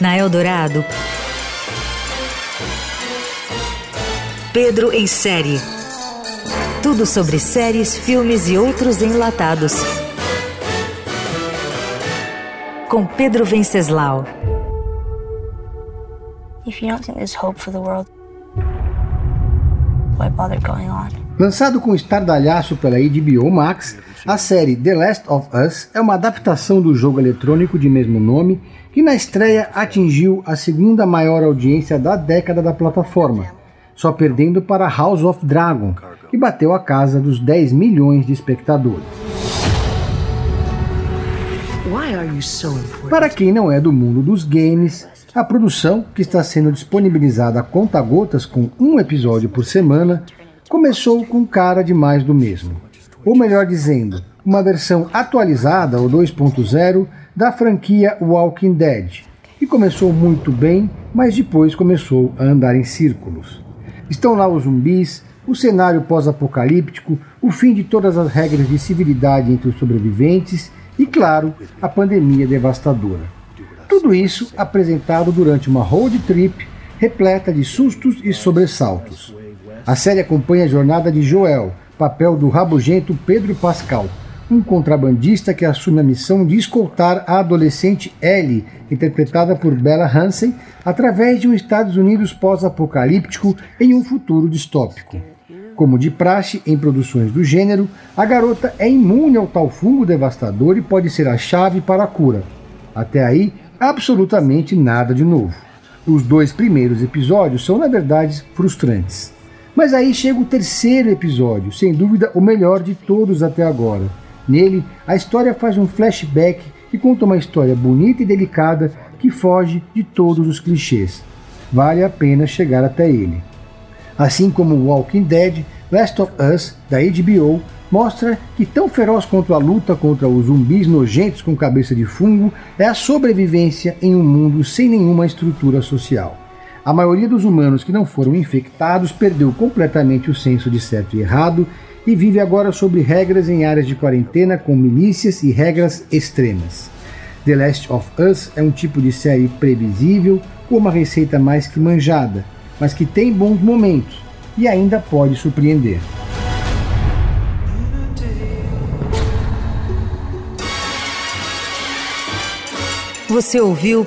Na Eldorado, Pedro em série. Tudo sobre séries, filmes e outros enlatados. Com Pedro Venceslau. If you don't think there's hope for the world, why bother going on? Lançado com estardalhaço pela HBO Max, a série The Last of Us é uma adaptação do jogo eletrônico de mesmo nome, que na estreia atingiu a segunda maior audiência da década da plataforma, só perdendo para House of Dragon, que bateu a casa dos 10 milhões de espectadores. Para quem não é do mundo dos games, a produção, que está sendo disponibilizada a conta-gotas com um episódio por semana, começou com cara de mais do mesmo ou melhor dizendo, uma versão atualizada, ou 2.0, da franquia Walking Dead, e começou muito bem, mas depois começou a andar em círculos. Estão lá os zumbis, o cenário pós-apocalíptico, o fim de todas as regras de civilidade entre os sobreviventes e, claro, a pandemia devastadora. Tudo isso apresentado durante uma road trip repleta de sustos e sobressaltos. A série acompanha a jornada de Joel, papel do rabugento Pedro Pascal, um contrabandista que assume a missão de escoltar a adolescente Ellie, interpretada por Bella Hansen, através de um Estados Unidos pós-apocalíptico em um futuro distópico. Como de praxe em produções do gênero, a garota é imune ao tal fungo devastador e pode ser a chave para a cura. Até aí, absolutamente nada de novo. Os dois primeiros episódios são, na verdade, frustrantes. Mas aí chega o terceiro episódio, sem dúvida o melhor de todos até agora. Nele, a história faz um flashback que conta uma história bonita e delicada que foge de todos os clichês. Vale a pena chegar até ele. Assim como Walking Dead, Last of Us, da HBO, mostra que tão feroz quanto a luta contra os zumbis nojentos com cabeça de fungo é a sobrevivência em um mundo sem nenhuma estrutura social. A maioria dos humanos que não foram infectados perdeu completamente o senso de certo e errado e vive agora sob regras em áreas de quarentena com milícias e regras extremas. The Last of Us é um tipo de série previsível, com uma receita mais que manjada, mas que tem bons momentos e ainda pode surpreender. Você ouviu